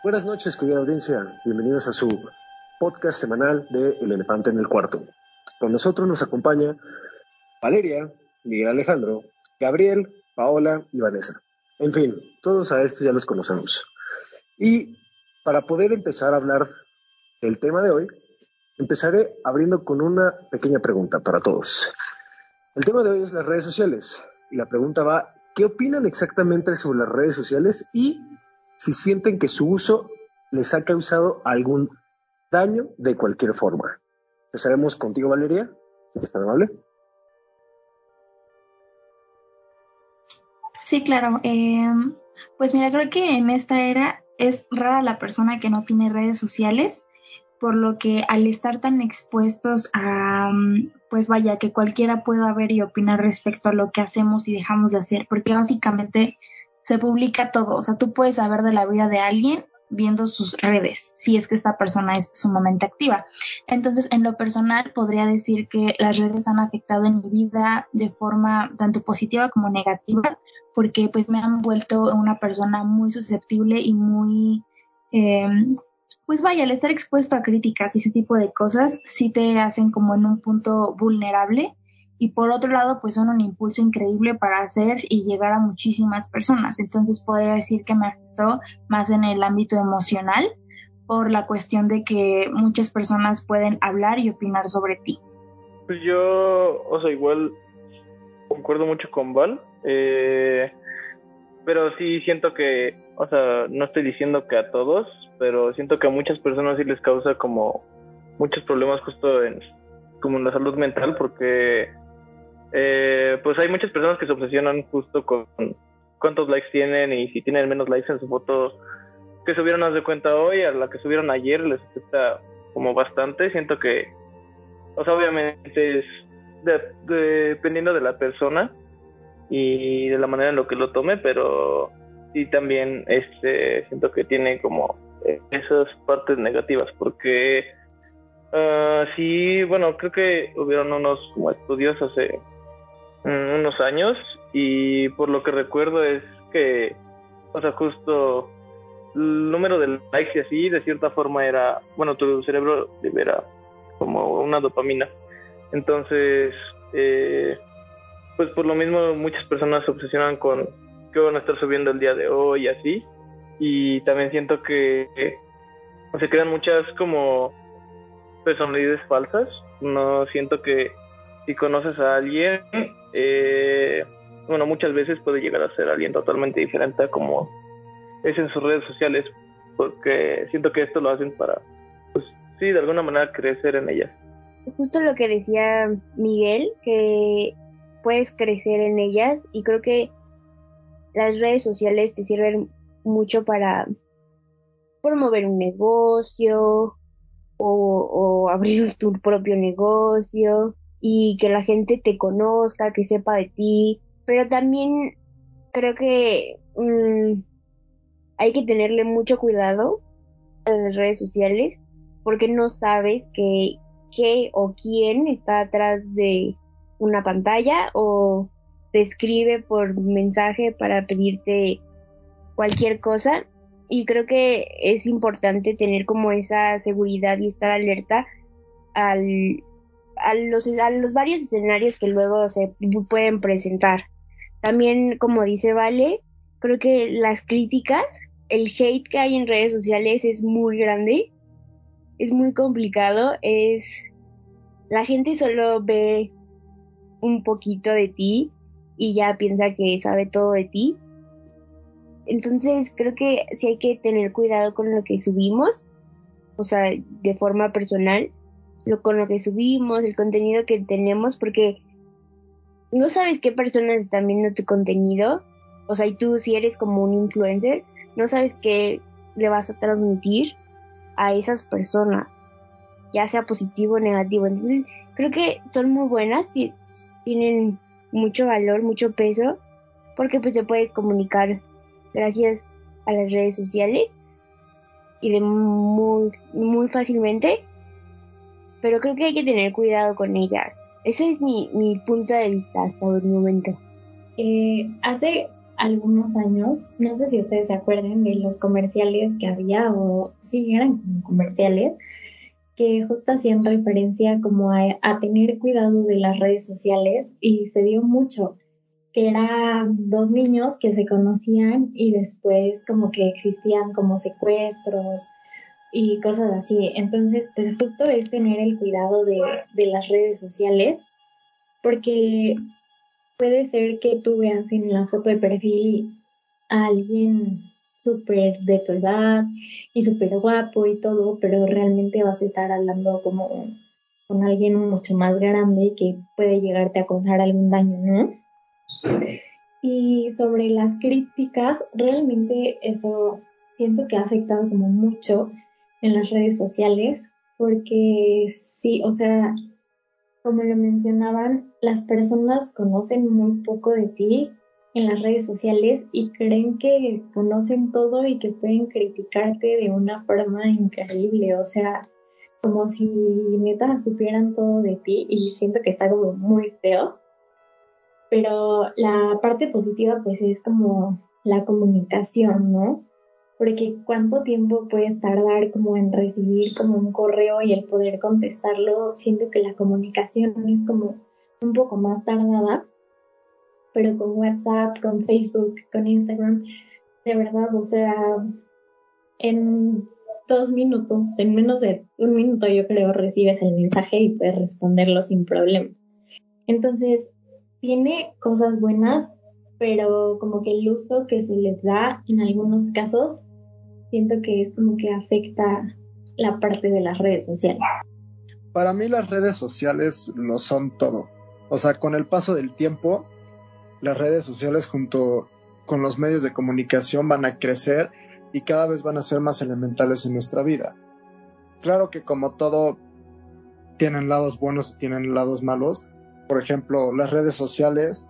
Buenas noches, querida audiencia. Bienvenidos a su podcast semanal de El Elefante en el Cuarto. Con nosotros nos acompaña Valeria, Miguel Alejandro, Gabriel, Paola y Vanessa. En fin, todos a esto ya los conocemos. Y para poder empezar a hablar del tema de hoy, empezaré abriendo con una pequeña pregunta para todos. El tema de hoy es las redes sociales y la pregunta va, ¿qué opinan exactamente sobre las redes sociales y si sienten que su uso les ha causado algún daño de cualquier forma? Empezaremos contigo, Valeria, si está amable. Sí, claro. Em, pues mira, creo que en esta era es rara la persona que no tiene redes sociales, por lo que al estar tan expuestos a, mm, pues vaya, que cualquiera pueda ver y opinar respecto a lo que hacemos y dejamos de hacer, porque básicamente se publica todo, o sea, tú puedes saber de la vida de alguien viendo sus redes, si es que esta persona es sumamente activa. Entonces, en lo personal, podría decir que las redes han afectado en mi vida de forma tanto positiva como negativa, porque pues me han vuelto una persona muy susceptible y muy, em, pues vaya, al estar expuesto a críticas y ese tipo de cosas, sí te hacen como en un punto vulnerable y por otro lado, pues son un impulso increíble para hacer y llegar a muchísimas personas. Entonces podría decir que me afectó más en el ámbito emocional por la cuestión de que muchas personas pueden hablar y opinar sobre ti. Pues yo, o sea, igual concuerdo mucho con Val, eh, pero sí siento que, o sea, no estoy diciendo que a todos, pero siento que a muchas personas sí les causa como muchos problemas justo en como en la salud mental porque eh, pues hay muchas personas que se obsesionan justo con cuántos likes tienen y si tienen menos likes en su foto que subieron haz de cuenta hoy a la que subieron ayer les afecta como bastante. Siento que o sea obviamente es dependiendo de la persona y de la manera en lo que lo tome pero sí también este siento que tiene como esas partes negativas porque uh, sí bueno creo que hubieron unos como estudios hace unos años y por lo que recuerdo es que, o sea, justo el número de likes y así, de cierta forma era, bueno, tu cerebro libera como una dopamina. Entonces, eh, pues por lo mismo muchas personas se obsesionan con qué van a estar subiendo el día de hoy y así. Y también siento que se crean muchas como personalidades falsas. No siento que si conoces a alguien, eh, bueno, muchas veces puede llegar a ser alguien totalmente diferente como es en sus redes sociales, porque siento que esto lo hacen para, pues sí, de alguna manera crecer en ellas. Justo lo que decía Miguel, que puedes crecer en ellas y creo que las redes sociales te sirven mucho para promover un negocio o abrir tu propio negocio y que la gente te conozca, que sepa de ti, pero también creo que mm, hay que tenerle mucho cuidado a las redes sociales porque no sabes que qué o quién está atrás de una pantalla o te escribe por mensaje para pedirte cualquier cosa. Y creo que es importante tener como esa seguridad y estar alerta al a los, a los varios escenarios que luego se pueden presentar. También, como dice Vale, creo que las críticas, el hate que hay en redes sociales es muy grande, es muy complicado, es la gente solo ve un poquito de ti y ya piensa que sabe todo de ti. Entonces creo que sí hay que tener cuidado con lo que subimos, o sea, de forma personal, lo, con lo que subimos, el contenido que tenemos, porque no sabes qué personas están viendo tu contenido. O sea, y tú si eres como un influencer, no sabes qué le vas a transmitir a esas personas, ya sea positivo o negativo. Entonces, creo que son muy buenas, tienen mucho valor, mucho peso, porque pues te puedes comunicar gracias a las redes sociales y de muy, muy fácilmente pero creo que hay que tener cuidado con ellas. Ese es mi, mi punto de vista hasta el momento. Eh, hace algunos años, no sé si ustedes se acuerdan de los comerciales que había o sí eran como comerciales que justo hacían referencia como a, a tener cuidado de las redes sociales y se dio mucho que eran dos niños que se conocían y después como que existían como secuestros y cosas así. Entonces, pues justo es tener el cuidado de, de las redes sociales porque puede ser que tú veas en la foto de perfil a alguien súper de tu edad y súper guapo y todo, pero realmente vas a estar hablando como con alguien mucho más grande que puede llegarte a causar algún daño, ¿no? Y sobre las críticas, realmente eso siento que ha afectado como mucho en las redes sociales, porque sí, o sea, como lo mencionaban, las personas conocen muy poco de ti en las redes sociales y creen que conocen todo y que pueden criticarte de una forma increíble, o sea, como si neta supieran todo de ti y siento que está como muy feo. Pero la parte positiva pues es como la comunicación, ¿no? Porque cuánto tiempo puedes tardar como en recibir como un correo y el poder contestarlo, siento que la comunicación es como un poco más tardada, pero con WhatsApp, con Facebook, con Instagram, de verdad, o sea, en dos minutos, en menos de un minuto yo creo recibes el mensaje y puedes responderlo sin problema. Entonces, tiene cosas buenas, pero como que el uso que se les da en algunos casos siento que es como que afecta la parte de las redes sociales. Para mí las redes sociales lo son todo. O sea, con el paso del tiempo, las redes sociales junto con los medios de comunicación van a crecer y cada vez van a ser más elementales en nuestra vida. Claro que como todo tienen lados buenos y tienen lados malos. Por ejemplo, las redes sociales,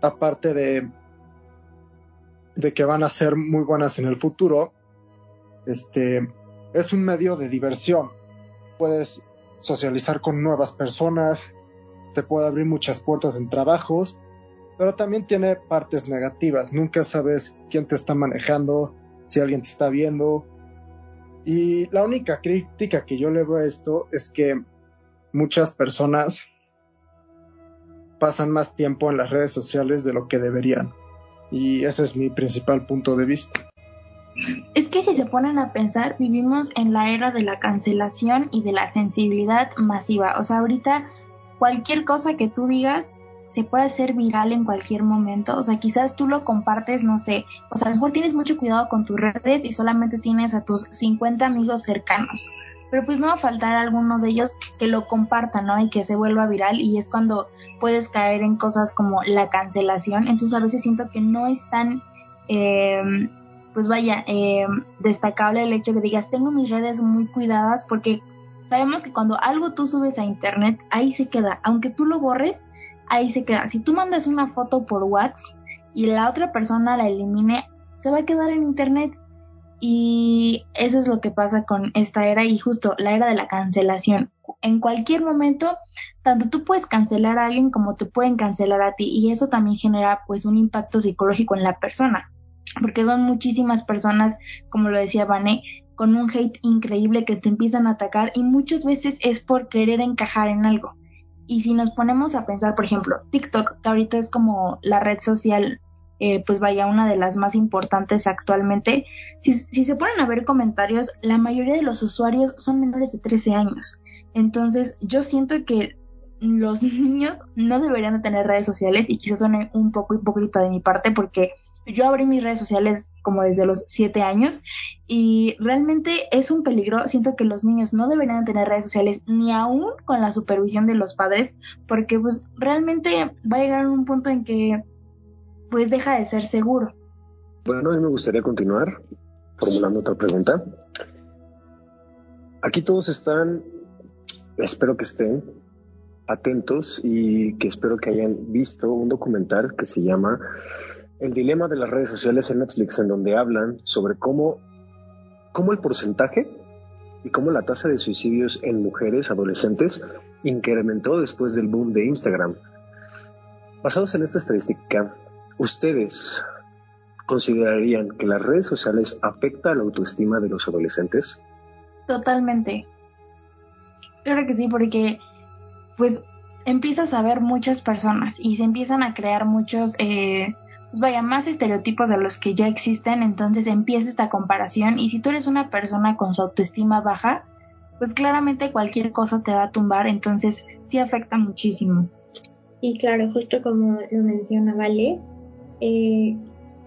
aparte de, de que van a ser muy buenas en el futuro, este, es un medio de diversión. Puedes socializar con nuevas personas, te puede abrir muchas puertas en trabajos, pero también tiene partes negativas. Nunca sabes quién te está manejando, si alguien te está viendo. Y la única crítica que yo le veo a esto es que muchas personas pasan más tiempo en las redes sociales de lo que deberían. Y ese es mi principal punto de vista. Es que si se ponen a pensar, vivimos en la era de la cancelación y de la sensibilidad masiva. O sea, ahorita cualquier cosa que tú digas se puede hacer viral en cualquier momento. O sea, quizás tú lo compartes, no sé. O sea, a lo mejor tienes mucho cuidado con tus redes y solamente tienes a tus 50 amigos cercanos. Pero pues no va a faltar alguno de ellos que lo compartan, ¿no? Y que se vuelva viral y es cuando puedes caer en cosas como la cancelación. Entonces a veces siento que no es tan... Eh, pues vaya, eh, destacable el hecho que digas, tengo mis redes muy cuidadas porque sabemos que cuando algo tú subes a internet, ahí se queda, aunque tú lo borres, ahí se queda. Si tú mandas una foto por WhatsApp y la otra persona la elimine, se va a quedar en internet. Y eso es lo que pasa con esta era y justo la era de la cancelación. En cualquier momento, tanto tú puedes cancelar a alguien como te pueden cancelar a ti y eso también genera pues un impacto psicológico en la persona porque son muchísimas personas, como lo decía Vané, con un hate increíble que te empiezan a atacar y muchas veces es por querer encajar en algo. Y si nos ponemos a pensar, por ejemplo, TikTok, que ahorita es como la red social, eh, pues vaya, una de las más importantes actualmente, si, si se ponen a ver comentarios, la mayoría de los usuarios son menores de 13 años. Entonces, yo siento que los niños no deberían de tener redes sociales y quizás son un poco hipócrita de mi parte porque yo abrí mis redes sociales como desde los siete años y realmente es un peligro. Siento que los niños no deberían tener redes sociales ni aún con la supervisión de los padres porque pues realmente va a llegar a un punto en que pues deja de ser seguro. Bueno, a mí me gustaría continuar formulando otra pregunta. Aquí todos están, espero que estén atentos y que espero que hayan visto un documental que se llama el dilema de las redes sociales en Netflix, en donde hablan sobre cómo, cómo el porcentaje y cómo la tasa de suicidios en mujeres adolescentes incrementó después del boom de Instagram. Basados en esta estadística, ustedes, ¿considerarían que las redes sociales afectan la autoestima de los adolescentes? Totalmente. Claro que sí, porque pues empiezas a ver muchas personas y se empiezan a crear muchos, eh, pues vaya, más estereotipos de los que ya existen, entonces empieza esta comparación y si tú eres una persona con su autoestima baja, pues claramente cualquier cosa te va a tumbar, entonces sí afecta muchísimo. Y claro, justo como lo menciona Vale, eh,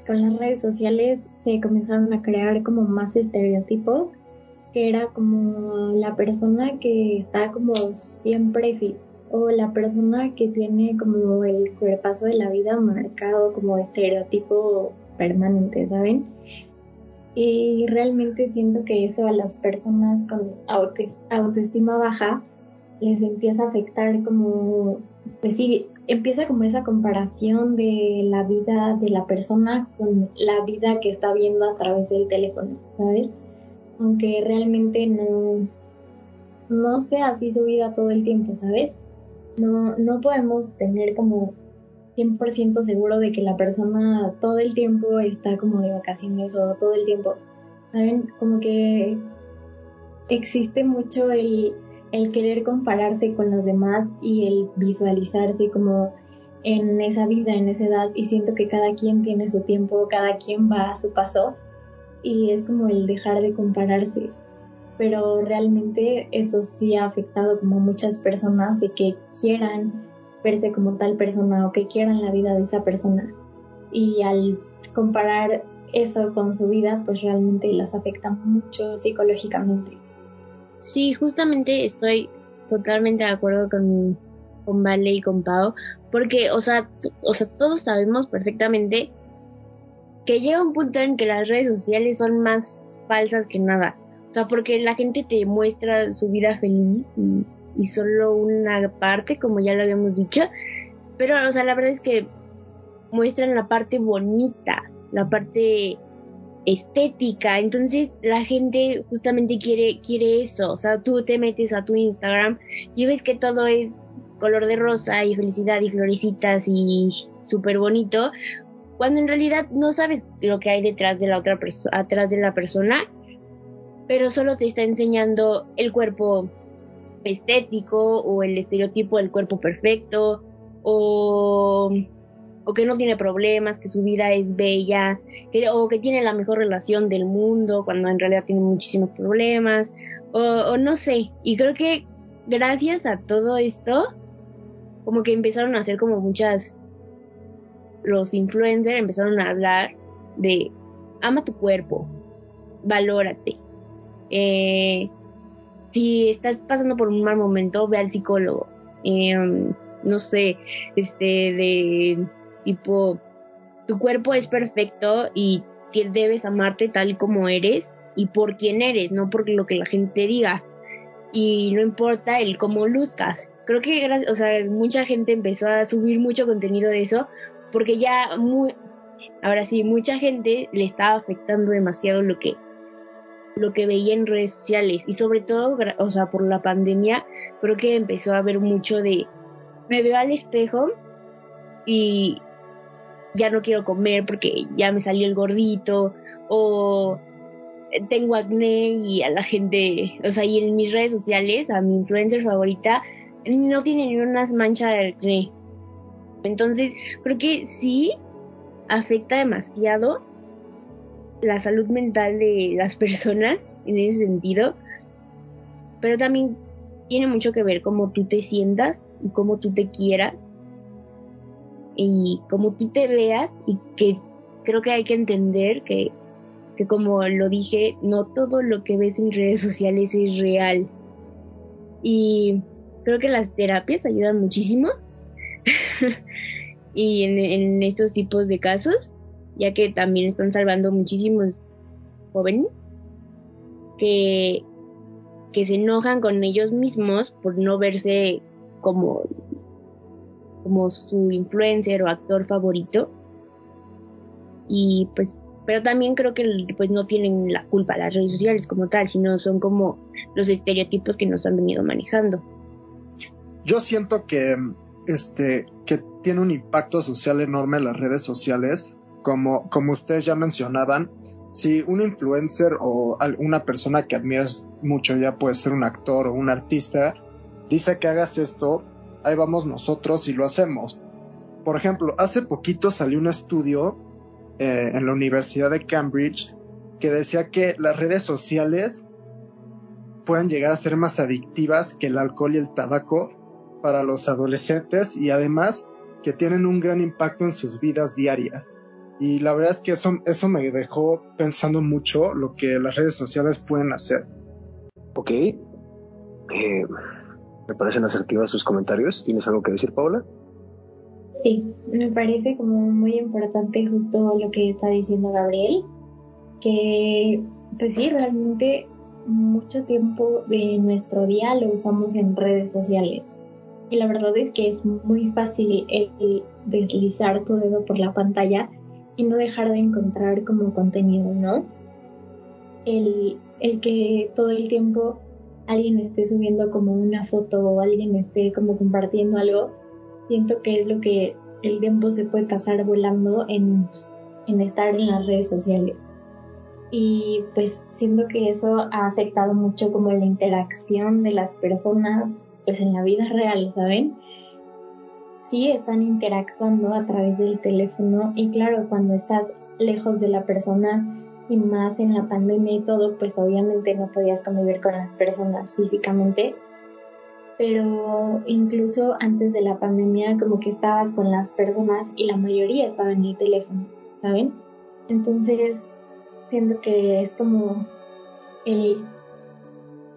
con las redes sociales se comenzaron a crear como más estereotipos, que era como la persona que está como siempre o la persona que tiene como el paso de la vida marcado como estereotipo permanente, ¿saben? Y realmente siento que eso a las personas con autoestima baja les empieza a afectar como, pues sí, empieza como esa comparación de la vida de la persona con la vida que está viendo a través del teléfono, ¿sabes? Aunque realmente no, no sea así su vida todo el tiempo, ¿sabes? No, no podemos tener como 100% seguro de que la persona todo el tiempo está como de vacaciones o todo el tiempo, ¿saben? Como que existe mucho el, el querer compararse con los demás y el visualizarse como en esa vida, en esa edad y siento que cada quien tiene su tiempo, cada quien va a su paso y es como el dejar de compararse pero realmente eso sí ha afectado como muchas personas de que quieran verse como tal persona o que quieran la vida de esa persona y al comparar eso con su vida pues realmente las afecta mucho psicológicamente. Sí, justamente estoy totalmente de acuerdo con, con Vale y con Pau porque o sea, o sea todos sabemos perfectamente que llega un punto en que las redes sociales son más falsas que nada o sea, porque la gente te muestra su vida feliz y, solo una parte, como ya lo habíamos dicho. Pero, o sea, la verdad es que muestran la parte bonita, la parte estética. Entonces la gente justamente quiere, quiere eso. O sea, tú te metes a tu Instagram y ves que todo es color de rosa y felicidad y florecitas y súper bonito. Cuando en realidad no sabes lo que hay detrás de la otra persona, atrás de la persona pero solo te está enseñando el cuerpo estético o el estereotipo del cuerpo perfecto o, o que no tiene problemas, que su vida es bella, o que tiene la mejor relación del mundo cuando en realidad tiene muchísimos problemas o, o no sé. Y creo que gracias a todo esto, como que empezaron a hacer como muchas, los influencers empezaron a hablar de ama tu cuerpo, valórate, eh, si estás pasando por un mal momento, ve al psicólogo. Em, no sé, este, de tipo, tu cuerpo es perfecto y debes amarte tal como eres y por quién eres, no por lo que la gente diga. Y no importa el cómo luzcas. Creo que, o sea, mucha gente empezó a subir mucho contenido de eso porque ya muy, ahora sí, mucha gente le estaba afectando demasiado lo que lo que veía en redes sociales y sobre todo, o sea, por la pandemia, creo que empezó a haber mucho de, me veo al espejo y ya no quiero comer porque ya me salió el gordito o tengo acné y a la gente, o sea, y en mis redes sociales, a mi influencer favorita, no tiene ni unas manchas de acné. Entonces, creo que sí afecta demasiado la salud mental de las personas en ese sentido, pero también tiene mucho que ver cómo tú te sientas y cómo tú te quieras y cómo tú te veas y que creo que hay que entender que, que como lo dije, no todo lo que ves en redes sociales es real. Y creo que las terapias ayudan muchísimo y en, en estos tipos de casos ya que también están salvando muchísimos jóvenes que, que se enojan con ellos mismos por no verse como, como su influencer o actor favorito. Y pues, pero también creo que pues no tienen la culpa las redes sociales como tal, sino son como los estereotipos que nos han venido manejando. Yo siento que este que tiene un impacto social enorme las redes sociales como, ustedes ya mencionaban, si un influencer o una persona que admiras mucho, ya puede ser un actor o un artista, dice que hagas esto, ahí vamos nosotros y lo hacemos. Por ejemplo, hace poquito salió un estudio eh, en la Universidad de Cambridge que decía que las redes sociales pueden llegar a ser más adictivas que el alcohol y el tabaco para los adolescentes y además que tienen un gran impacto en sus vidas diarias. Y la verdad es que eso, eso me dejó pensando mucho lo que las redes sociales pueden hacer. Ok. Eh, me parecen asertivas sus comentarios. ¿Tienes algo que decir, Paula? Sí, me parece como muy importante justo lo que está diciendo Gabriel, que pues sí, realmente mucho tiempo de nuestro día lo usamos en redes sociales. Y la verdad es que es muy fácil el deslizar tu dedo por la pantalla y no dejar de encontrar como contenido, ¿no? El, el que todo el tiempo alguien esté subiendo como una foto o alguien esté como compartiendo algo, siento que es lo que el tiempo se puede pasar volando en, en estar en las redes sociales. Y pues siento que eso ha afectado mucho como la interacción de las personas pues en la vida real, ¿saben? Sí están interactuando a través del teléfono y claro, cuando estás lejos de la persona y más en la pandemia y todo, pues obviamente no podías convivir con las personas físicamente, pero incluso antes de la pandemia como que estabas con las personas y la mayoría estaba en el teléfono, ¿saben? Entonces, siento que es como el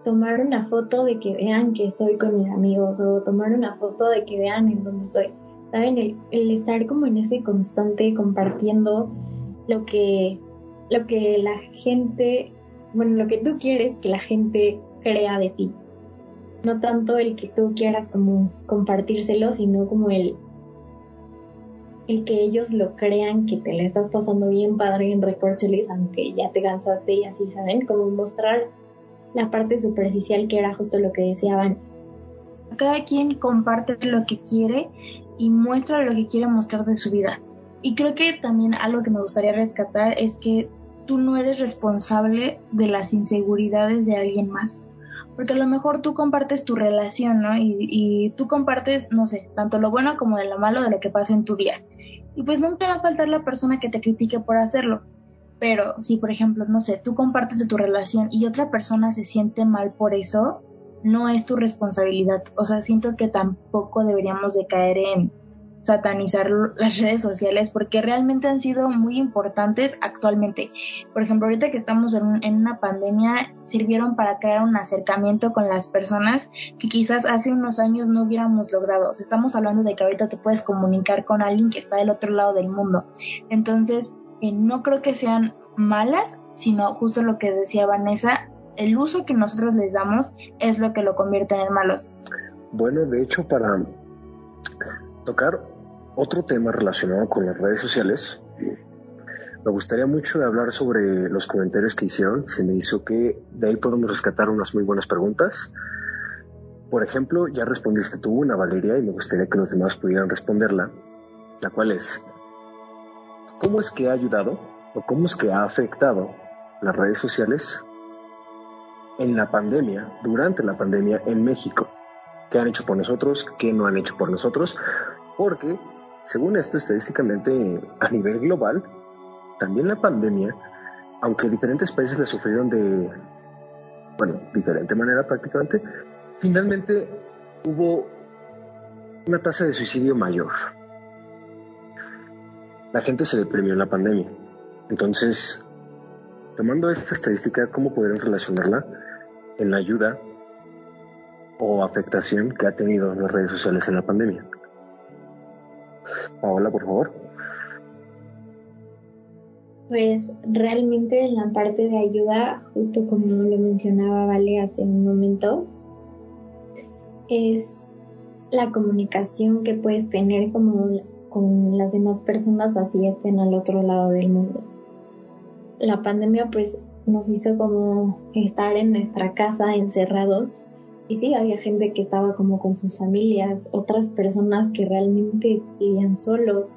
tomar una foto de que vean que estoy con mis amigos o tomar una foto de que vean en dónde estoy. ¿Saben? El, estar como en ese constante compartiendo lo que, lo que la gente, bueno, lo que tú quieres que la gente crea de ti. No tanto el que tú quieras como compartírselo, sino como el, el que ellos lo crean que te le estás pasando bien padre en recorcholis, aunque ya te cansaste y así, ¿saben? Como mostrar la parte superficial que era justo lo que deseaban. Cada quien comparte lo que quiere y muestra lo que quiere mostrar de su vida. Y creo que también algo que me gustaría rescatar es que tú no eres responsable de las inseguridades de alguien más. Porque a lo mejor tú compartes tu relación, ¿no? Y, y tú compartes, no sé, tanto lo bueno como de lo malo de lo que pasa en tu día. Y pues nunca va a faltar la persona que te critique por hacerlo. Pero si, por ejemplo, no sé, tú compartes de tu relación y otra persona se siente mal por eso, no es tu responsabilidad. O sea, siento que tampoco deberíamos de caer en satanizar las redes sociales porque realmente han sido muy importantes actualmente. Por ejemplo, ahorita que estamos en, en, una pandemia, sirvieron para crear un acercamiento con las personas que quizás hace unos años no hubiéramos logrado. estamos hablando de que ahorita te puedes comunicar con alguien que está del otro lado del mundo. Entonces, no creo que sean malas, sino justo lo que decía Vanessa, el uso que nosotros les damos es lo que lo convierte en malos. Bueno, de hecho, para tocar otro tema relacionado con las redes sociales, me gustaría mucho hablar sobre los comentarios que hicieron. Se me hizo que de ahí podemos rescatar unas muy buenas preguntas. Por ejemplo, ya respondiste tú una, Valeria, y me gustaría que los demás pudieran responderla, la cual es, ¿Cómo es que ha ayudado o cómo es que ha afectado las redes sociales en la pandemia, durante la pandemia en México? ¿Qué han hecho por nosotros? ¿Qué no han hecho por nosotros? Porque, según esto, estadísticamente a nivel global, también la pandemia, aunque diferentes países la sufrieron de, bueno, diferente manera prácticamente, finalmente hubo una tasa de suicidio mayor la gente se deprimió en la pandemia. Entonces, tomando esta estadística, ¿cómo podemos relacionarla en la ayuda o afectación que ha tenido las redes sociales en la pandemia? Paola, por favor. Pues realmente en la parte de ayuda, justo como lo mencionaba Vale hace un momento, es la comunicación que puedes tener como con las demás personas así estén al otro lado del mundo. La pandemia pues nos hizo como estar en nuestra casa encerrados y sí, había gente que estaba como con sus familias, otras personas que realmente vivían solos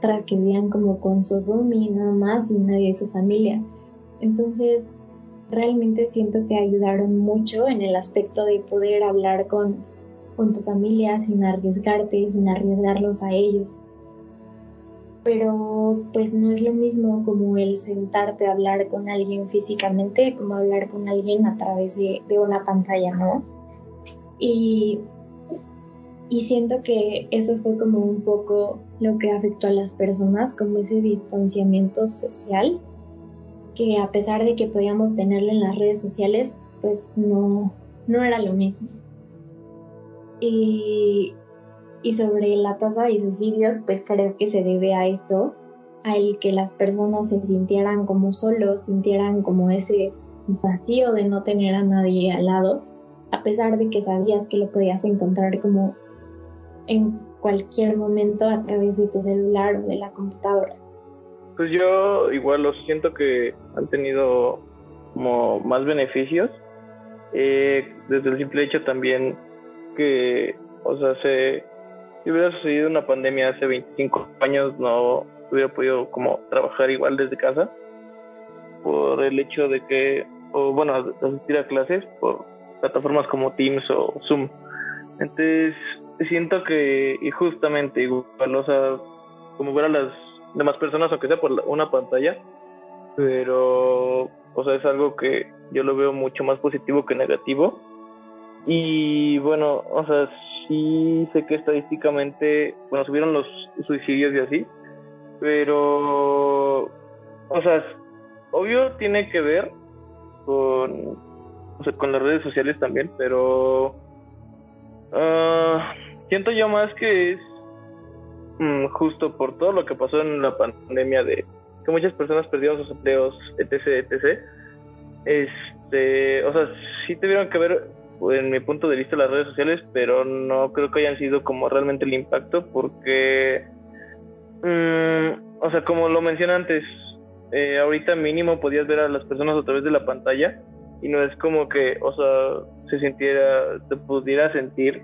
otras que vivían como con su roomie nada más y nadie de su familia. Entonces, realmente siento que ayudaron mucho en el aspecto de poder hablar con, con tu familia sin arriesgarte, sin arriesgarlos a ellos. Pero pues no es lo mismo como el sentarte a hablar con alguien físicamente como hablar con alguien a través de, una pantalla, ¿no? Y, y siento que eso fue como un poco lo que afectó a las personas, como ese distanciamiento social que a pesar de que podíamos tenerlo en las redes sociales, pues no, no era lo mismo. Y, y sobre la tasa de suicidios, pues creo que se debe a esto, a el que las personas se sintieran como solos, sintieran como ese vacío de no tener a nadie al lado, a pesar de que sabías que lo podías encontrar como en cualquier momento a través de tu celular o de la computadora. Pues yo igual lo siento que han tenido como más beneficios. Eh, desde el simple hecho también que, o sea, se, si hubiera sucedido una pandemia hace 25 años, no hubiera podido como trabajar igual desde casa por el hecho de que, o bueno, asistir a clases por plataformas como Teams o Zoom. Entonces, siento que, y justamente igual, o sea, como ver a las de más personas, aunque sea por una pantalla, pero, o sea, es algo que yo lo veo mucho más positivo que negativo. Y bueno, o sea, sí sé que estadísticamente, bueno, subieron los suicidios y así, pero, o sea, obvio tiene que ver con, o sea, con las redes sociales también, pero uh, siento yo más que es Mm, justo por todo lo que pasó en la pandemia de que muchas personas perdieron sus empleos, etc, etc. Este, o sea, sí tuvieron que ver en mi punto de vista las redes sociales, pero no creo que hayan sido como realmente el impacto porque mm, o sea, como lo mencioné antes, eh, ahorita mínimo podías ver a las personas a través de la pantalla y no es como que, o sea, se sintiera, te pudiera sentir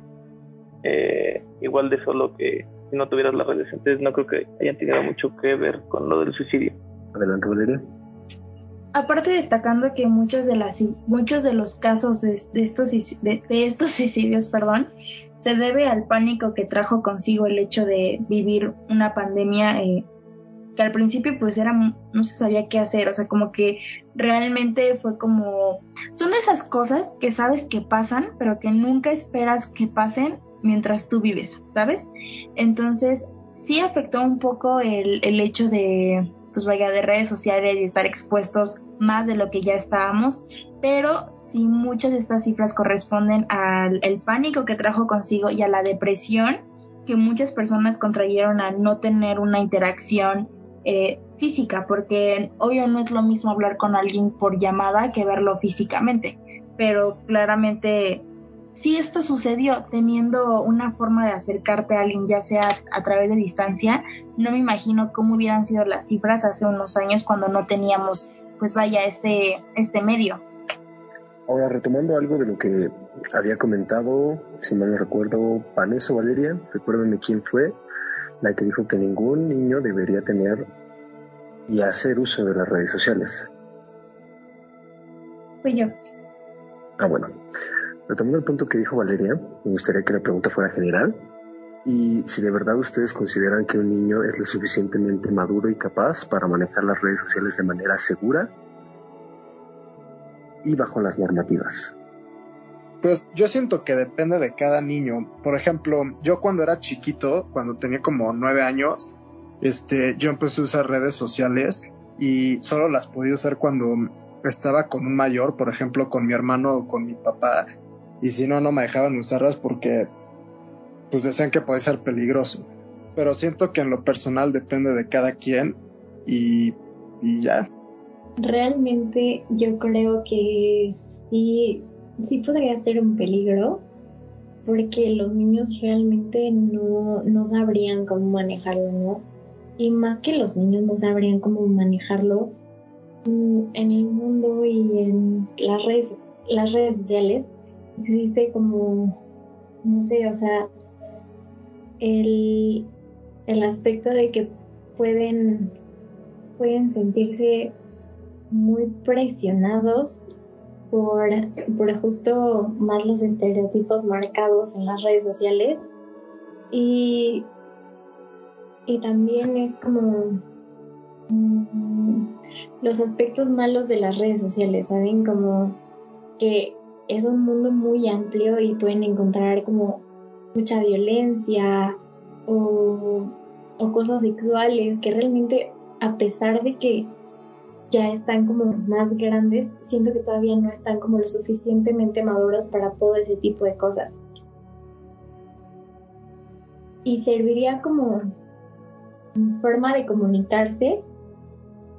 eh, igual de solo que si no tuvieras las redes. Entonces no creo que hayan tenido mucho que ver con lo del suicidio. Adelante, Valeria. Aparte destacando que muchos de las muchos de los casos de, estos suicidios, perdón, se debe al pánico que trajo consigo el hecho de vivir una pandemia eh, que al principio pues era no se sabía qué hacer, o sea, como que realmente fue como son de esas cosas que sabes que pasan, pero que nunca esperas que pasen mientras tú vives, ¿sabes? Entonces, sí afectó un poco el hecho de, pues vaya, de redes sociales y estar expuestos más de lo que ya estábamos, pero sí muchas de estas cifras corresponden al pánico que trajo consigo y a la depresión que muchas personas contrayeron al no tener una interacción eh, física, porque obvio no es lo mismo hablar con alguien por llamada que verlo físicamente, pero claramente si esto sucedió teniendo una forma de acercarte a alguien, ya sea a través de distancia, no me imagino cómo hubieran sido las cifras hace unos años cuando no teníamos, pues vaya, este, este medio. Ahora, retomando algo de lo que había comentado, si mal no recuerdo, Vanessa o Valeria, recuérdenme quién fue, la que dijo que ningún niño debería tener y hacer uso de las redes sociales. Fui yo. Ah, bueno. Retomando el punto que dijo Valeria, me gustaría que la pregunta fuera general. Y si de verdad ustedes consideran que un niño es lo suficientemente maduro y capaz para manejar las redes sociales de manera segura y bajo las normativas. Pues yo siento que depende de cada niño. Por ejemplo, yo cuando era chiquito, cuando tenía como nueve años, este, yo empecé a usar redes sociales y solo las podía usar cuando estaba con un mayor, por ejemplo, con mi hermano o con mi papá, y si no, no me dejaban usarlas porque pues decían que puede ser peligroso. Pero siento que en lo personal depende de cada quien y, y ya. Realmente yo creo que sí, sí podría ser un peligro porque los niños realmente no, no sabrían cómo manejarlo, ¿no? Y más que los niños no sabrían cómo manejarlo mm, en el mundo y en las redes, las redes sociales, existe como, no sé, o sea, el, el aspecto de que pueden, pueden sentirse muy presionados por, por justo más los estereotipos marcados en las redes sociales y, y también es como mm, los aspectos malos de las redes sociales, ¿saben? Como que es un mundo muy amplio y pueden encontrar como mucha violencia o, o cosas sexuales que realmente a pesar de que ya están como más grandes, siento que todavía no están como lo suficientemente maduros para todo ese tipo de cosas. Y serviría como forma de comunicarse,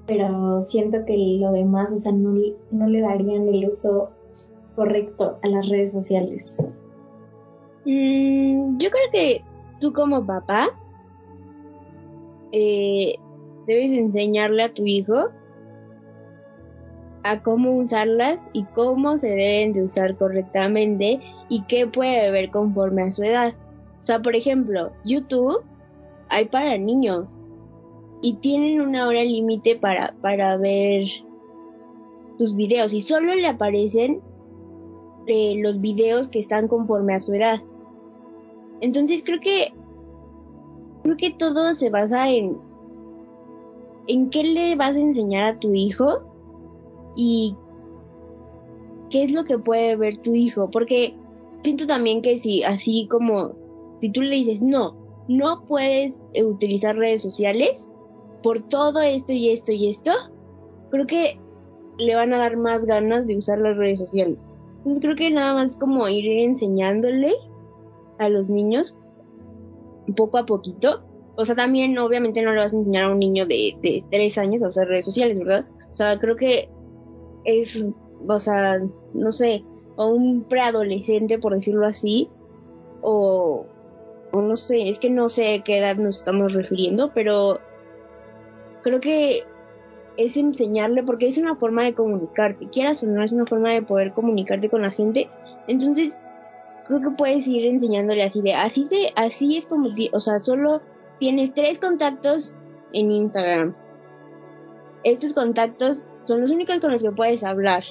pero siento que lo demás, o sea, no, no le darían el uso correcto a las redes sociales. Mm, yo creo que tú como papá eh, debes enseñarle a tu hijo a cómo usarlas y cómo se deben de usar correctamente y qué puede ver conforme a su edad. O sea, por ejemplo, YouTube hay para niños y tienen una hora límite para, para ver sus videos y solo le aparecen eh, los videos que están conforme a su edad. Entonces creo que creo que todo se basa en en qué le vas a enseñar a tu hijo y qué es lo que puede ver tu hijo, porque siento también que si así como si tú le dices no, no puedes utilizar redes sociales por todo esto y esto y esto, creo que le van a dar más ganas de usar las redes sociales. Entonces creo que nada más como ir enseñándole a los niños poco a poquito. O sea, también obviamente no le vas a enseñar a un niño de, de tres años a usar redes sociales, ¿verdad? O sea, creo que es, o sea, no sé, o un preadolescente, por decirlo así, o, o no sé, es que no sé qué edad nos estamos refiriendo, pero creo que es enseñarle, porque es una forma de comunicarte, quieras o no, es una forma de poder comunicarte con la gente, entonces creo que puedes ir enseñándole así de, así de, así es como, o sea, solo tienes tres contactos en Instagram. Estos contactos son los únicos con los que puedes hablar.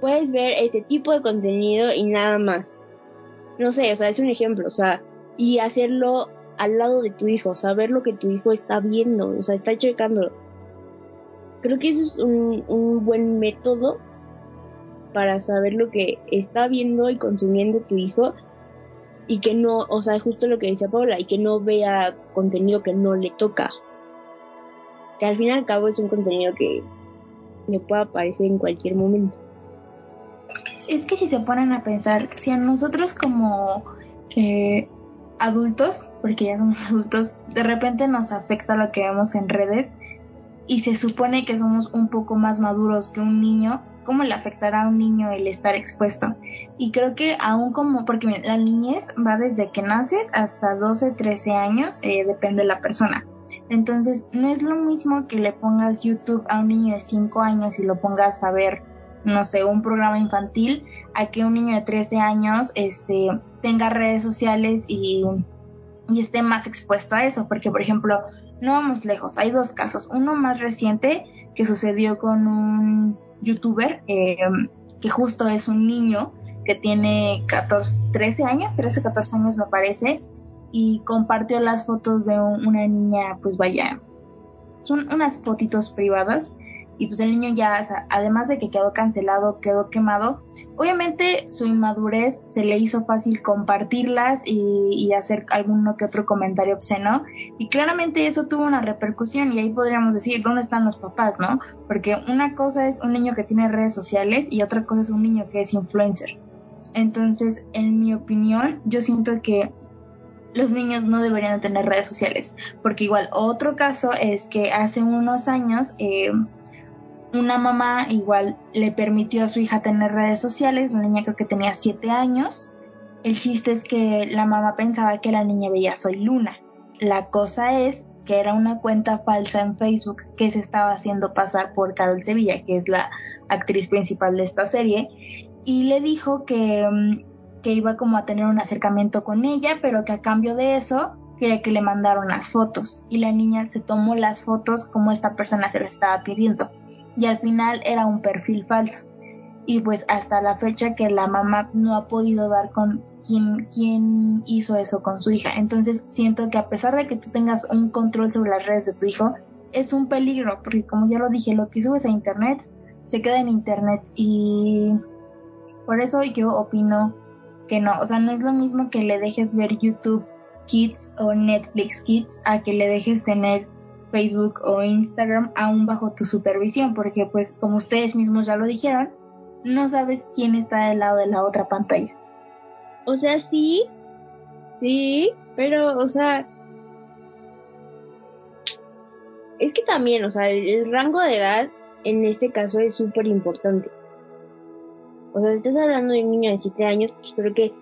Puedes ver este tipo de contenido y nada más. No sé, o sea, es un ejemplo, o sea, y hacerlo al lado de tu hijo, saber lo que tu hijo está viendo, o sea, está checando. Creo que eso es un, un buen método para saber lo que está viendo y consumiendo tu hijo y que no, o sea, justo lo que decía Paula, y que no vea contenido que no le toca. Que al fin y al cabo es un contenido que le pueda aparecer en cualquier momento. Es que si se ponen a pensar, si a nosotros como eh, adultos, porque ya somos adultos, de repente nos afecta lo que vemos en redes y se supone que somos un poco más maduros que un niño, ¿cómo le afectará a un niño el estar expuesto? Y creo que aún como, porque la niñez va desde que naces hasta 12, 13 años, eh, depende de la persona. Entonces, no es lo mismo que le pongas YouTube a un niño de 5 años y lo pongas a ver, no sé, un programa infantil, a que un niño de 13 años este, tenga redes sociales y, y esté más expuesto a eso. Porque, por ejemplo, no vamos lejos, hay dos casos. Uno más reciente que sucedió con un youtuber eh, que justo es un niño que tiene 14, 13 años, 13, 14 años me parece, y compartió las fotos de una niña, pues vaya, son unas fotitos privadas y pues el niño ya, además de que quedó cancelado, quedó quemado, obviamente su inmadurez se le hizo fácil compartirlas y, y, hacer alguno que otro comentario obsceno y claramente eso tuvo una repercusión y ahí podríamos decir dónde están los papás, ¿no? Porque una cosa es un niño que tiene redes sociales y otra cosa es un niño que es influencer. Entonces, en mi opinión, yo siento que los niños no deberían tener redes sociales. Porque igual otro caso es que hace unos años eh, una mamá igual le permitió a su hija tener redes sociales, la niña creo que tenía 7 años. El chiste es que la mamá pensaba que la niña veía Soy Luna. La cosa es que era una cuenta falsa en Facebook que se estaba haciendo pasar por Carol Sevilla, que es la actriz principal de esta serie, y le dijo que mm, que iba como a tener un acercamiento con ella, pero que a cambio de eso quería que le mandaron las fotos y la niña se tomó las fotos como esta persona se las estaba pidiendo y al final era un perfil falso. Y pues hasta la fecha que la mamá no ha podido dar con quién, quién hizo eso con su hija. Entonces siento que a pesar de que tú tengas un control sobre las redes de tu hijo, es un peligro, porque como ya lo dije, lo que subes a internet se queda en internet. Y por eso yo opino que no, o sea, no es lo mismo que le dejes ver YouTube Kids o Netflix Kids a que le dejes tener Facebook o Instagram aún bajo tu supervisión, porque pues como ustedes mismos ya lo dijeron, no sabes quién está del lado de la otra pantalla. O sea, sí, sí, pero, o sea, es que también, o sea, el, rango de edad en este caso es súper importante. O sea, si estás hablando de un niño de 7 años, pues creo que,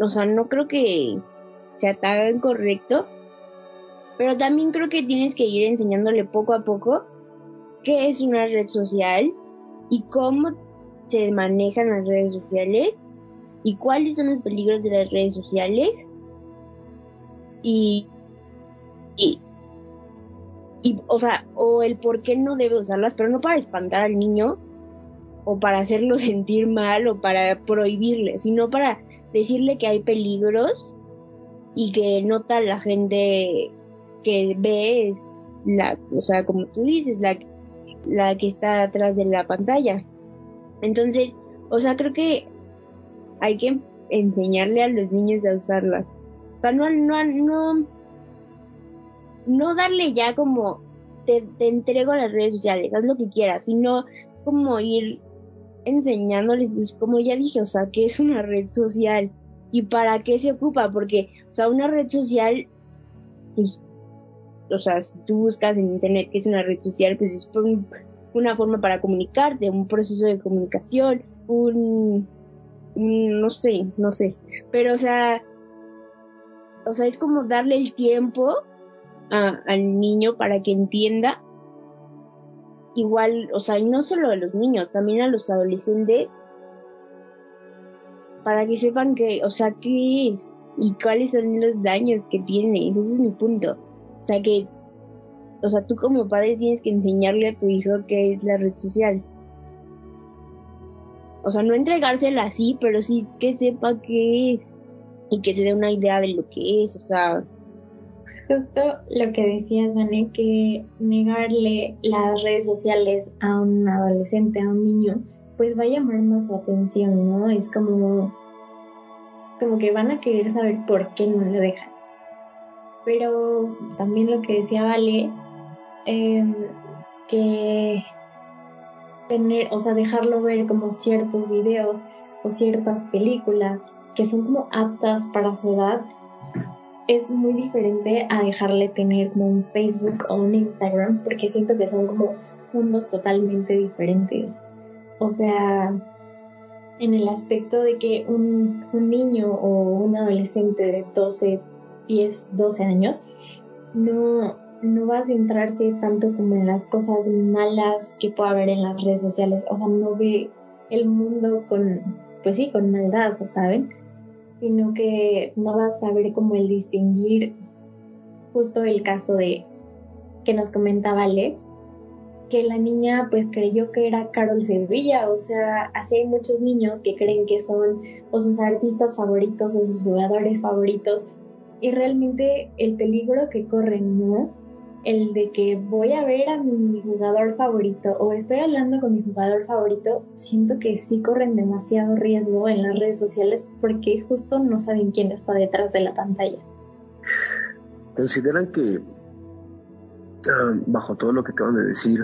o sea, no creo que sea tan correcto, pero también creo que tienes que ir enseñándole poco a poco qué es una red social y cómo se manejan las redes sociales y cuáles son los peligros de las redes sociales. Y, y, o sea, o el por qué no debe usarlas, pero no para espantar al niño o para hacerlo sentir mal o para prohibirle, sino para decirle que hay peligros y que nota la gente que ve es la, o sea, como tú dices, la, la que está atrás de la pantalla. Entonces, o sea, creo que hay que enseñarle a los niños a usarlas. O sea, no, no, no, no darle ya como te, te entrego las redes sociales, haz lo que quieras, sino como ir enseñándoles, pues, como ya dije, o sea, que es una red social y para qué se ocupa, porque, o sea, una red social, pues, o sea, si tú buscas en internet que es una red social, pues es una forma para comunicarte, un proceso de comunicación, un, no sé, no sé, pero o sea, o sea, es como darle el tiempo a, al niño para que entienda igual, o sea, y no solo a los niños, también a los adolescentes, para que sepan que, o sea, qué es y cuáles son los daños que tiene, ese es mi punto. O sea que, o sea, tú como padre tienes que enseñarle a tu hijo qué es la red social. O sea, no entregársela así, pero sí que sepa qué es y que se dé una idea de lo que es, o sea. Justo lo que decías, Vané, que negarle las redes sociales a un adolescente, a un niño, pues va a llamar más su atención, ¿no? Es como, como que van a querer saber por qué no lo dejas pero también lo que decía Vale, em, que tener, o sea, dejarlo ver como ciertos videos o ciertas películas que son como aptas para su edad, es muy diferente a dejarle tener como un Facebook o un Instagram, porque siento que son como mundos totalmente diferentes. O sea, en el aspecto de que un, un niño o un adolescente de 12, 10, 12 años, no, no va a centrarse tanto como en las cosas malas que pueda haber en las redes sociales. O sea, no ve el mundo con, pues sí, con maldad, ¿saben? Sino que no va a saber como el distinguir justo el caso de que nos comentaba Le, que la niña pues creyó que era Carol Sevilla, o sea, así hay muchos niños que creen que son o sus artistas favoritos o sus jugadores favoritos, y realmente el peligro que corren, ¿no? El de que voy a ver a mi jugador favorito o estoy hablando con mi jugador favorito, siento que sí corren demasiado riesgo en las redes sociales porque justo no saben quién está detrás de la pantalla. ¿Consideran que, ah, bajo todo lo que acaban de decir,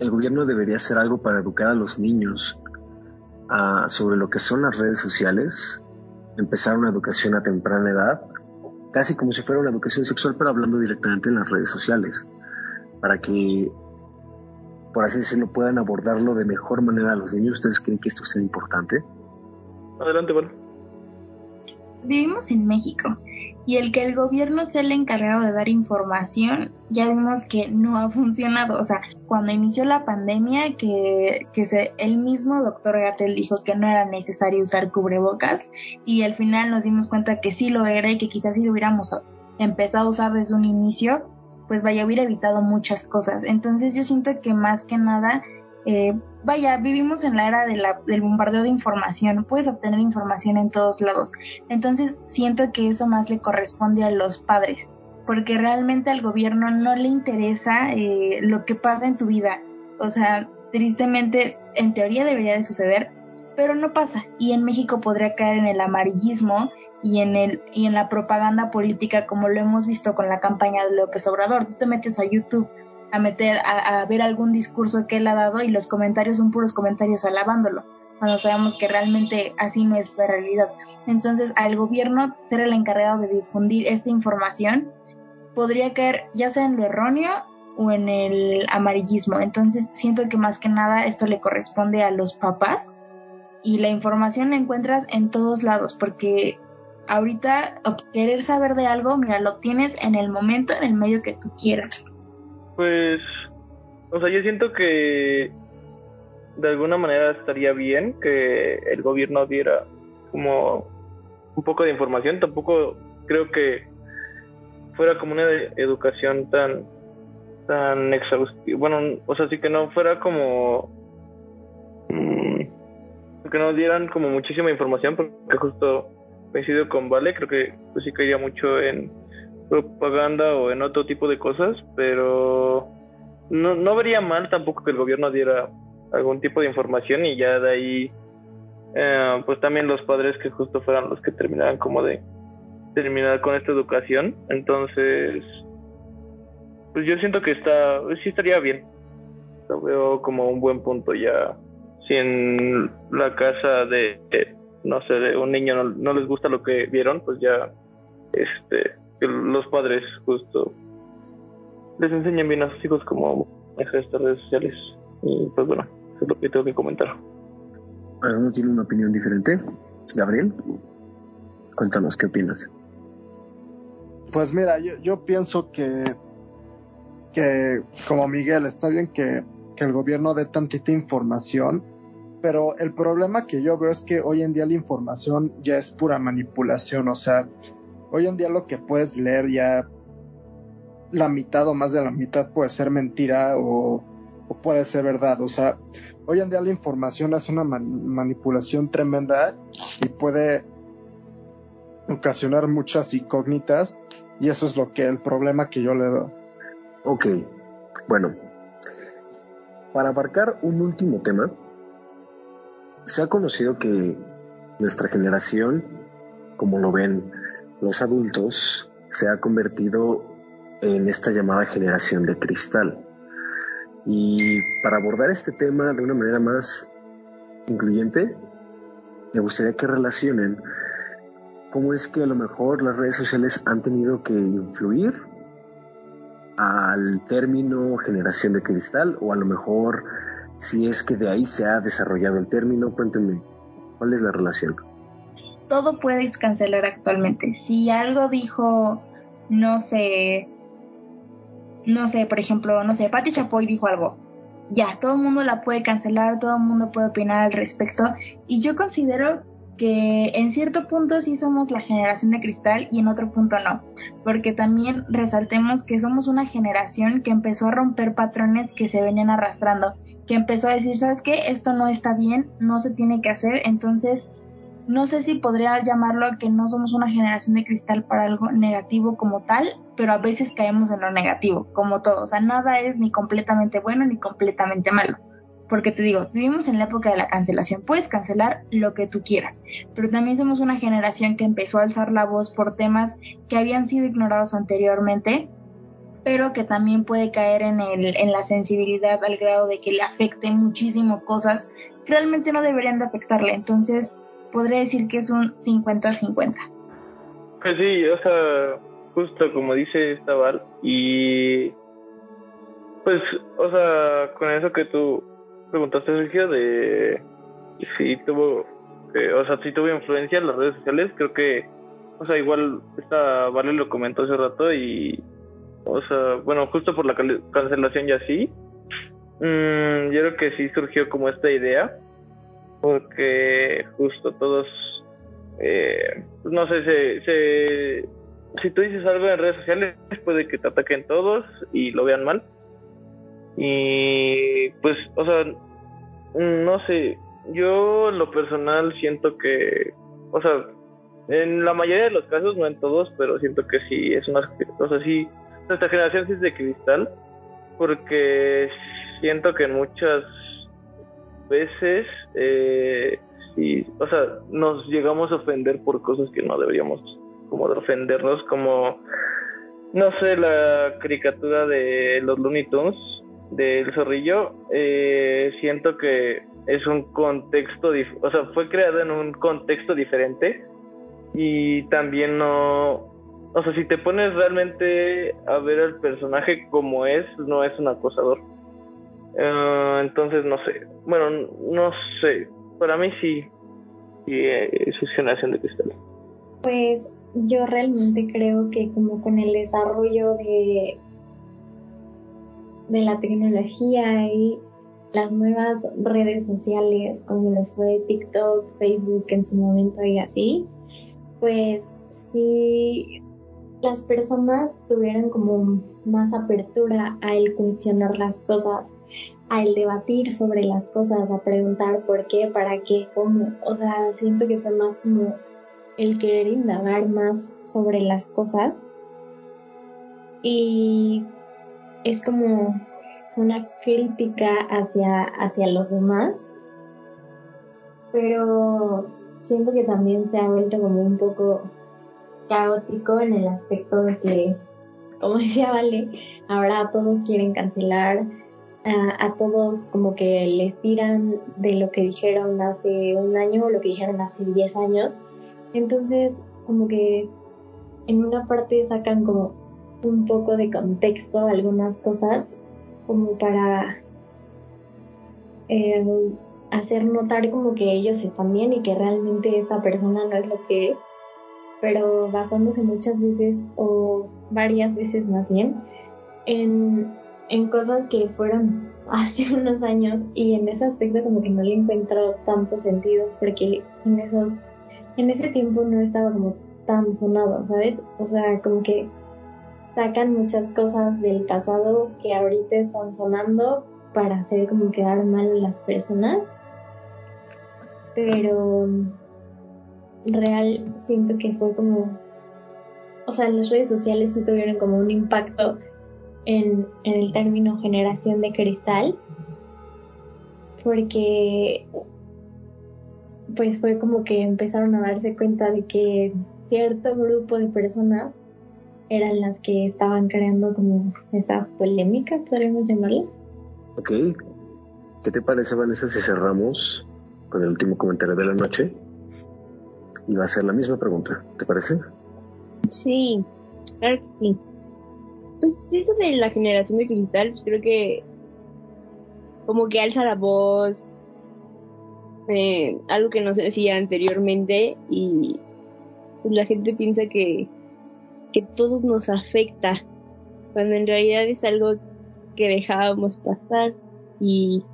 el gobierno debería hacer algo para educar a los niños ah, sobre lo que son las redes sociales? Empezar una educación a temprana edad casi como si fuera una educación sexual, pero hablando directamente en las redes sociales, para que, por así decirlo, puedan abordarlo de mejor manera a los niños. ¿Ustedes creen que esto sea importante? Adelante, bueno. Vivimos en México y el que el gobierno sea el encargado de dar información, ya vimos que no ha funcionado. O sea, cuando inició la pandemia, que, que se, el mismo doctor Gatel dijo que no era necesario usar cubrebocas y al final nos dimos cuenta que sí lo era y que quizás si lo hubiéramos empezado a usar desde un inicio, pues vaya, hubiera evitado muchas cosas. Entonces yo siento que más que nada eh, vaya, vivimos en la era de la, del bombardeo de información, puedes obtener información en todos lados. Entonces siento que eso más le corresponde a los padres, porque realmente al gobierno no le interesa eh, lo que pasa en tu vida. O sea, tristemente, en teoría debería de suceder, pero no pasa. Y en México podría caer en el amarillismo y en, el, y en la propaganda política como lo hemos visto con la campaña de López Obrador. Tú te metes a YouTube a meter, a, ver algún discurso que él ha dado y los comentarios son puros comentarios alabándolo, cuando sabemos que realmente así no es la realidad. Entonces, al gobierno ser el encargado de difundir esta información podría caer ya sea en lo erróneo o en el amarillismo. Entonces, siento que más que nada esto le corresponde a los papás y la información la encuentras en todos lados porque ahorita querer saber de algo, mira, lo obtienes en el momento, en el medio que tú quieras. Pues, o sea, yo siento que de alguna manera estaría bien que el gobierno diera como un poco de información. Tampoco creo que fuera como una educación tan tan exhaustiva. Bueno, o sea, sí que no fuera como mm, que no dieran como muchísima información porque justo coincido con Vale, creo que pues sí caería mucho en propaganda o en otro tipo de cosas, pero no, no vería mal tampoco que el gobierno diera algún tipo de información y ya de ahí, eh, pues también los padres que justo fueran los que terminaran como de terminar con esta educación. Entonces, pues yo siento que está, sí estaría bien. Lo veo como un buen punto ya. Si en la casa de, no sé, de un niño no, no les gusta lo que vieron, pues ya, este, que los padres justo les enseñan bien a sus hijos cómo manejar estas redes sociales. Y pues bueno, eso es lo que tengo que comentar. ¿Alguno tiene una opinión diferente? Gabriel, cuéntanos qué opinas. Pues mira, yo, yo pienso que, que, como Miguel, está bien que, que el gobierno dé tantita información, pero el problema que yo veo es que hoy en día la información ya es pura manipulación, o sea, Hoy en día lo que puedes leer ya la mitad o más de la mitad puede ser mentira o, puede ser verdad. O sea, hoy en día la información es una manipulación tremenda y puede ocasionar muchas incógnitas y eso es lo que el problema que yo le veo. Ok, bueno, para abarcar un último tema, se ha conocido que nuestra generación, como lo ven los adultos se ha convertido en esta llamada generación de cristal. Y para abordar este tema de una manera más incluyente, me gustaría que relacionen cómo es que a lo mejor las redes sociales han tenido que influir al término generación de cristal o a lo mejor si es que de ahí se ha desarrollado el término, cuéntenme, ¿cuál es la relación? Todo puedes cancelar actualmente. Si algo dijo, no sé, no sé, por ejemplo, no sé, Patti Chapoy dijo algo, ya, todo el mundo la puede cancelar, todo el mundo puede opinar al respecto. Y yo considero que en cierto punto sí somos la generación de cristal y en otro punto no, porque también resaltemos que somos una generación que empezó a romper patrones que se venían arrastrando, que empezó a decir, ¿sabes qué? Esto no está bien, no se tiene que hacer, entonces no sé si podría llamarlo a que no somos una generación de cristal para algo negativo como tal, pero a veces caemos en lo negativo, como todo. O sea, nada es ni completamente bueno ni completamente malo. Porque te digo, vivimos en la época de la cancelación. Puedes cancelar lo que tú quieras, pero también somos una generación que empezó a alzar la voz por temas que habían sido ignorados anteriormente, pero que también puede caer en, el, en la sensibilidad al grado de que le afecten muchísimo cosas que realmente no deberían de afectarle. Entonces, podría decir que es un 50-50. Pues sí, o sea, justo como dice Estaval, y pues, o sea, con eso que tú preguntaste, Sergio, de si tuvo, o sea, si tuvo influencia en las redes sociales, creo que o sea, igual esta Vale lo comentó hace rato y, o sea, bueno, justo por la cancelación y así, mmm, yo creo que sí surgió como esta idea, porque justo todos, eh, no sé, se, se, si tú dices algo en redes sociales, puede que te ataquen todos y lo vean mal. Y pues, o sea, no sé, yo lo personal siento que, o sea, en la mayoría de los casos, no en todos, pero siento que sí es una, o sea, sí, nuestra generación sí es de cristal, porque siento que en muchas veces, eh, sí, o sea, nos llegamos a ofender por cosas que no deberíamos como de ofendernos, como, no sé, la caricatura de los Looney Tunes, del zorrillo, eh, siento que es un contexto, o sea, fue creado en un contexto diferente y también no, o sea, si te pones realmente a ver al personaje como es, no es un acosador. Uh, entonces, no sé, bueno, no sé, para mí sí, sí es generación de cristal. Pues yo realmente creo que como con el desarrollo de de la tecnología y las nuevas redes sociales, como lo fue TikTok, Facebook en su momento y así, pues si las personas tuvieran como más apertura a el cuestionar las cosas, a el debatir sobre las cosas, a preguntar por qué, para qué, cómo, o sea, siento que fue más como el querer indagar más sobre las cosas. Y es como una crítica hacia, hacia los demás, pero siento que también se ha vuelto como un poco caótico en el aspecto de que, como decía Vale, ahora todos quieren cancelar, a, todos como que les tiran de lo que dijeron hace un año o lo que dijeron hace 10 años. Entonces, como que en una parte sacan como un poco de contexto algunas cosas como para eh, hacer notar como que ellos están bien y que realmente esa persona no es lo que es, pero basándose muchas veces o varias veces más bien en, en cosas que fueron hace unos años y en ese aspecto como que no le encuentro tanto sentido porque en esos en ese tiempo no estaba como tan sonado, ¿sabes? O sea, como que sacan muchas cosas del pasado que ahorita están sonando para hacer como quedar mal a las personas. Pero real siento que fue como, o sea, las redes sociales sí tuvieron como un impacto en, en el término generación de cristal, porque pues fue como que empezaron a darse cuenta de que cierto grupo de personas eran las que estaban creando como esa polémica, podríamos llamarla. Ok. ¿Qué te parece, Vanessa, si cerramos con el último comentario de la noche? Y va a ser la misma pregunta, ¿te parece? Sí, claro que sí. Pues eso de la generación de cristal, pues creo que como que alza la voz, eh, algo que no se decía anteriormente y pues la gente piensa que que todos nos afecta, cuando en realidad es algo que dejábamos pasar y...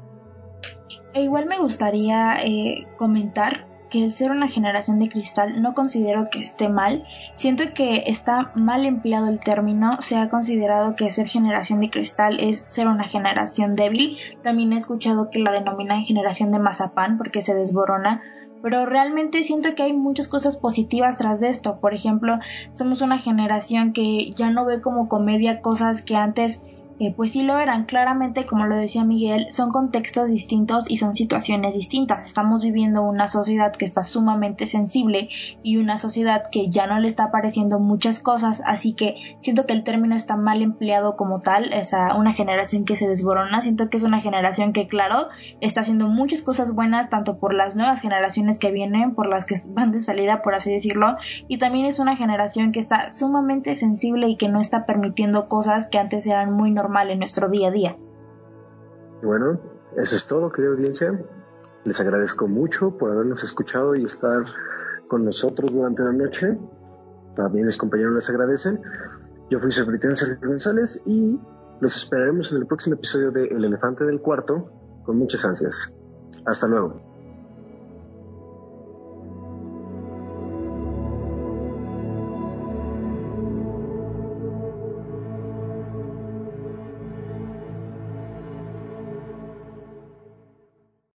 E igual me gustaría eh, comentar que el ser una generación de cristal no considero que esté mal, siento que está mal empleado el término, se ha considerado que ser generación de cristal es ser una generación débil, también he escuchado que la denominan generación de mazapán porque se desborona, pero realmente siento que hay muchas cosas positivas tras de esto. Por ejemplo, somos una generación que ya no ve como comedia cosas que antes eh, pues sí lo eran. Claramente, como lo decía Miguel, son contextos distintos y son situaciones distintas. Estamos viviendo una sociedad que está sumamente sensible y una sociedad que ya no le está apareciendo muchas cosas, así que siento que el término está mal empleado como tal, es una generación que se desborona, siento que es una generación que, claro, está haciendo muchas cosas buenas, tanto por las nuevas generaciones que vienen, por las que van de salida, por así decirlo, y también es una generación que está sumamente sensible y que no está permitiendo cosas que antes eran muy normales en nuestro día a día. Bueno, eso es todo, querida audiencia. Les agradezco mucho por habernos escuchado y estar con nosotros durante la noche. también mis compañeros les agradecen. Yo fui su Sergio González y los esperaremos en el próximo episodio de El Elefante del Cuarto con muchas ansias. Hasta luego.